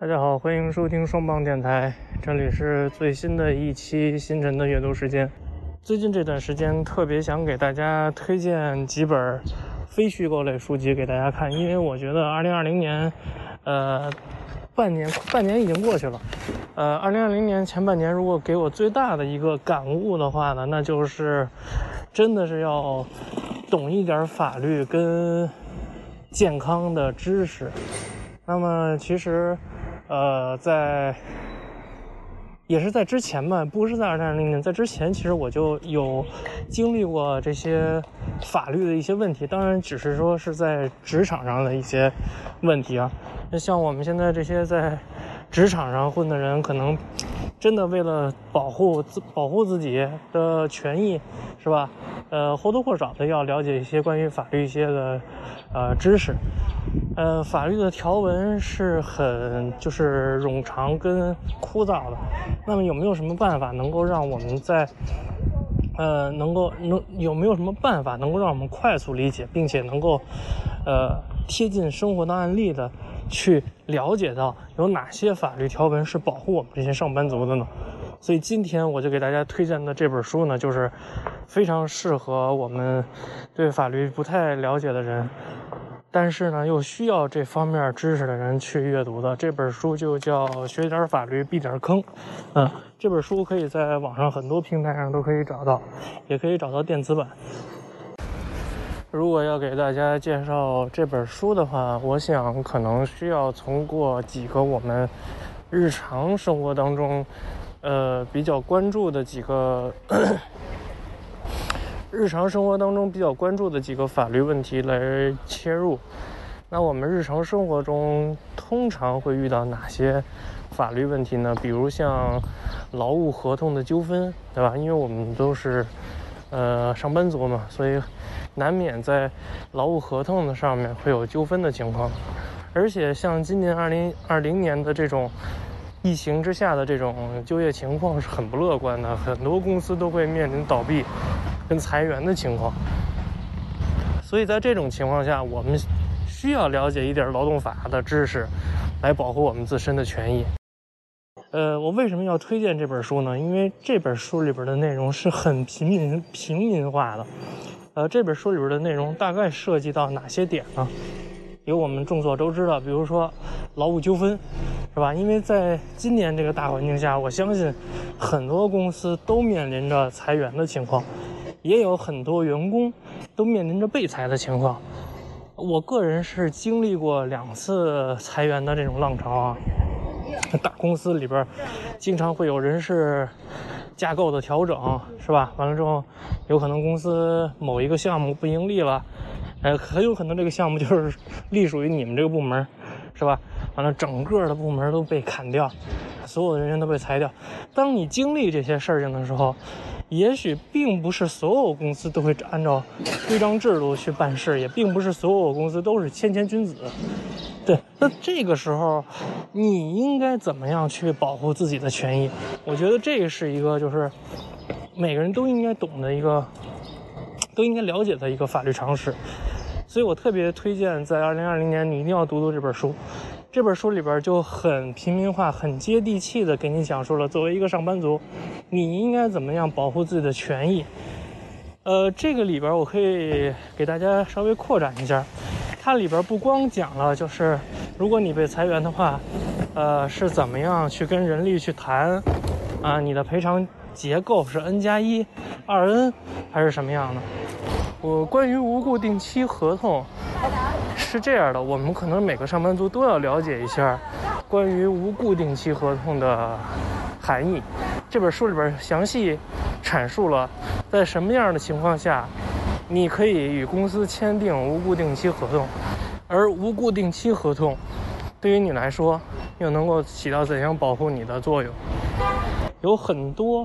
大家好，欢迎收听双棒电台，这里是最新的一期星辰的阅读时间。最近这段时间特别想给大家推荐几本非虚构类书籍给大家看，因为我觉得2020年，呃，半年半年已经过去了，呃，2020年前半年如果给我最大的一个感悟的话呢，那就是真的是要懂一点法律跟健康的知识。那么其实。呃，在也是在之前吧，不是在二零二零年，在之前其实我就有经历过这些法律的一些问题，当然只是说是在职场上的一些问题啊。那像我们现在这些在职场上混的人，可能真的为了保护自保护自己的权益，是吧？呃，或多或少的要了解一些关于法律一些的呃知识。呃，法律的条文是很就是冗长跟枯燥的。那么有没有什么办法能够让我们在呃能够能有没有什么办法能够让我们快速理解，并且能够呃贴近生活的案例的去了解到有哪些法律条文是保护我们这些上班族的呢？所以今天我就给大家推荐的这本书呢，就是非常适合我们对法律不太了解的人。但是呢，又需要这方面知识的人去阅读的这本书就叫《学点法律避点坑》。嗯，这本书可以在网上很多平台上都可以找到，也可以找到电子版。如果要给大家介绍这本书的话，我想可能需要从过几个我们日常生活当中，呃，比较关注的几个。日常生活当中比较关注的几个法律问题来切入。那我们日常生活中通常会遇到哪些法律问题呢？比如像劳务合同的纠纷，对吧？因为我们都是呃上班族嘛，所以难免在劳务合同的上面会有纠纷的情况。而且像今年二零二零年的这种疫情之下的这种就业情况是很不乐观的，很多公司都会面临倒闭。跟裁员的情况，所以在这种情况下，我们需要了解一点劳动法的知识，来保护我们自身的权益。呃，我为什么要推荐这本书呢？因为这本书里边的内容是很平民平民化的。呃，这本书里边的内容大概涉及到哪些点呢？有我们众所周知的，比如说劳务纠纷，是吧？因为在今年这个大环境下，我相信很多公司都面临着裁员的情况。也有很多员工都面临着被裁的情况。我个人是经历过两次裁员的这种浪潮啊。大公司里边经常会有人事架构的调整，是吧？完了之后，有可能公司某一个项目不盈利了，呃，很有可能这个项目就是隶属于你们这个部门，是吧？完了，整个的部门都被砍掉，所有的人员都被裁掉。当你经历这些事情的时候，也许并不是所有公司都会按照规章制度去办事，也并不是所有公司都是谦谦君子。对，那这个时候，你应该怎么样去保护自己的权益？我觉得这是一个就是每个人都应该懂的一个，都应该了解的一个法律常识。所以我特别推荐在二零二零年你一定要读读这本书。这本书里边就很平民化、很接地气的给你讲述了作为一个上班族，你应该怎么样保护自己的权益。呃，这个里边我可以给大家稍微扩展一下，它里边不光讲了就是如果你被裁员的话，呃，是怎么样去跟人力去谈，啊，你的赔偿结构是 N 加一、二 N 还是什么样的？我关于无固定期合同。是这样的，我们可能每个上班族都要了解一下关于无固定期合同的含义。这本书里边详细阐述了在什么样的情况下你可以与公司签订无固定期合同，而无固定期合同对于你来说又能够起到怎样保护你的作用？有很多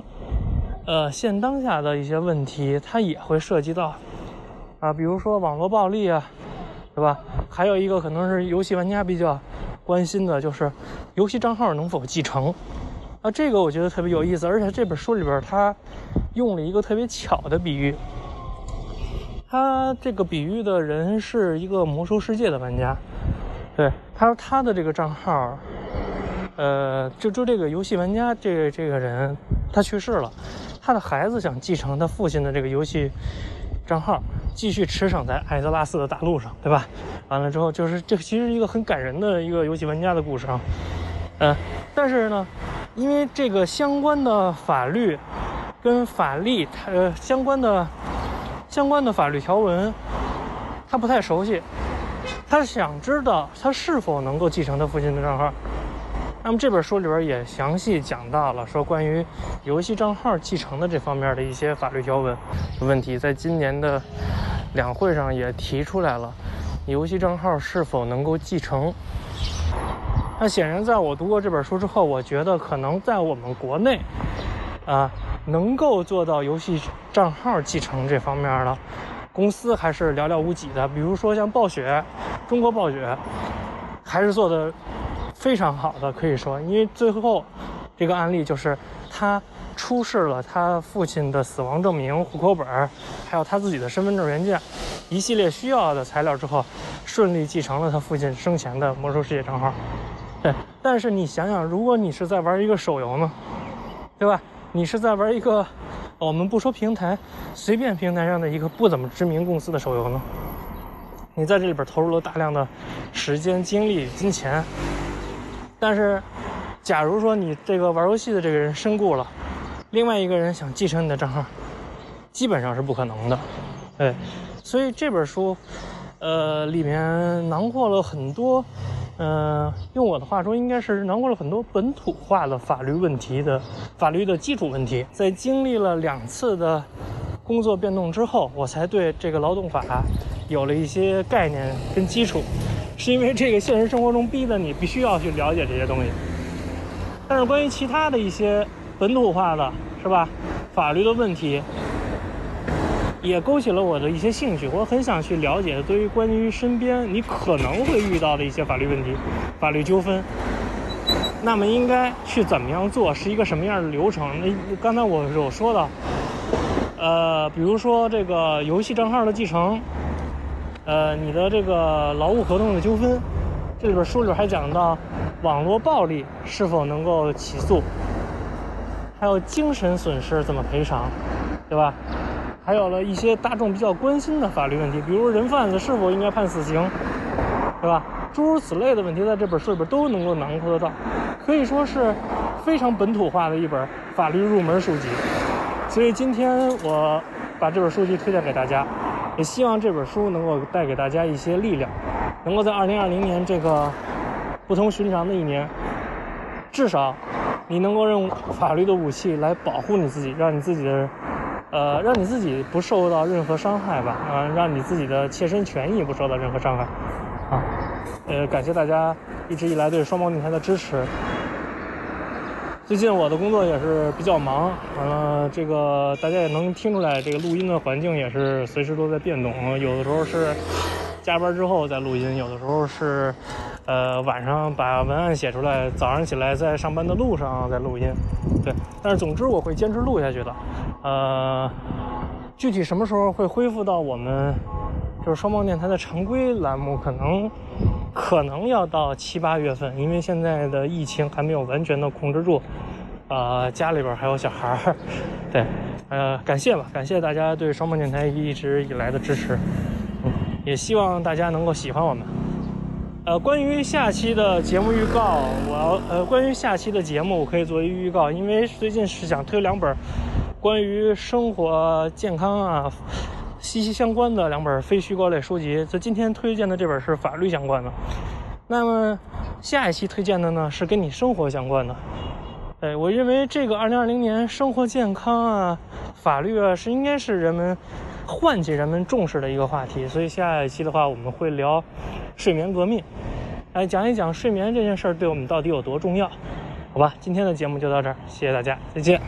呃现当下的一些问题，它也会涉及到啊，比如说网络暴力啊。对吧？还有一个可能是游戏玩家比较关心的，就是游戏账号能否继承啊？这个我觉得特别有意思，而且这本书里边他用了一个特别巧的比喻，他这个比喻的人是一个魔兽世界的玩家，对他说他的这个账号呃，就就这个游戏玩家这这个人，他去世了，他的孩子想继承他父亲的这个游戏账号，继续驰骋在艾泽拉斯的大陆上，对吧？完了之后，就是这其实一个很感人的一个游戏玩家的故事啊。嗯，但是呢，因为这个相关的法律跟法律它相关的相关的法律条文，他不太熟悉，他想知道他是否能够继承他父亲的账号。那么这本书里边也详细讲到了，说关于游戏账号继承的这方面的一些法律条文问题，在今年的两会上也提出来了，游戏账号是否能够继承？那显然，在我读过这本书之后，我觉得可能在我们国内，啊，能够做到游戏账号继承这方面的公司还是寥寥无几的。比如说像暴雪，中国暴雪，还是做的。非常好的，可以说，因为最后这个案例就是他出示了他父亲的死亡证明、户口本，还有他自己的身份证原件，一系列需要的材料之后，顺利继承了他父亲生前的魔兽世界账号。对，但是你想想，如果你是在玩一个手游呢，对吧？你是在玩一个，我们不说平台，随便平台上的一个不怎么知名公司的手游呢？你在这里边投入了大量的时间、精力、金钱。但是，假如说你这个玩游戏的这个人身故了，另外一个人想继承你的账号，基本上是不可能的。对，所以这本书，呃，里面囊括了很多，嗯，用我的话说，应该是囊括了很多本土化的法律问题的法律的基础问题。在经历了两次的工作变动之后，我才对这个劳动法有了一些概念跟基础。是因为这个现实生活中逼得你必须要去了解这些东西，但是关于其他的一些本土化的是吧，法律的问题，也勾起了我的一些兴趣。我很想去了解对于关于身边你可能会遇到的一些法律问题、法律纠纷，那么应该去怎么样做，是一个什么样的流程？那刚才我有说到，呃，比如说这个游戏账号的继承。呃，你的这个劳务合同的纠纷，这里边书里还讲到，网络暴力是否能够起诉，还有精神损失怎么赔偿，对吧？还有了一些大众比较关心的法律问题，比如人贩子是否应该判死刑，对吧？诸如此类的问题，在这本书里边都能够囊括得到，可以说是非常本土化的一本法律入门书籍。所以今天我把这本书籍推荐给大家。也希望这本书能够带给大家一些力量，能够在2020年这个不同寻常的一年，至少你能够用法律的武器来保护你自己，让你自己的，呃，让你自己不受到任何伤害吧，啊，让你自己的切身权益不受到任何伤害，啊，呃，感谢大家一直以来对双胞电台的支持。最近我的工作也是比较忙，完了这个大家也能听出来，这个录音的环境也是随时都在变动。有的时候是加班之后再录音，有的时候是呃晚上把文案写出来，早上起来在上班的路上在录音。对，但是总之我会坚持录下去的。呃，具体什么时候会恢复到我们就是双方电台的常规栏目，可能。可能要到七八月份，因为现在的疫情还没有完全的控制住，呃，家里边还有小孩儿，对，呃，感谢吧，感谢大家对双方电台一直以来的支持，嗯，也希望大家能够喜欢我们。呃，关于下期的节目预告，我要呃，关于下期的节目，我可以作为预告，因为最近是想推两本关于生活健康啊。息息相关的两本非虚构类书籍，就今天推荐的这本是法律相关的。那么下一期推荐的呢是跟你生活相关的。哎，我认为这个二零二零年生活健康啊、法律啊是应该是人们唤起人们重视的一个话题。所以下一期的话我们会聊睡眠革命，来讲一讲睡眠这件事儿对我们到底有多重要，好吧？今天的节目就到这儿，谢谢大家，再见。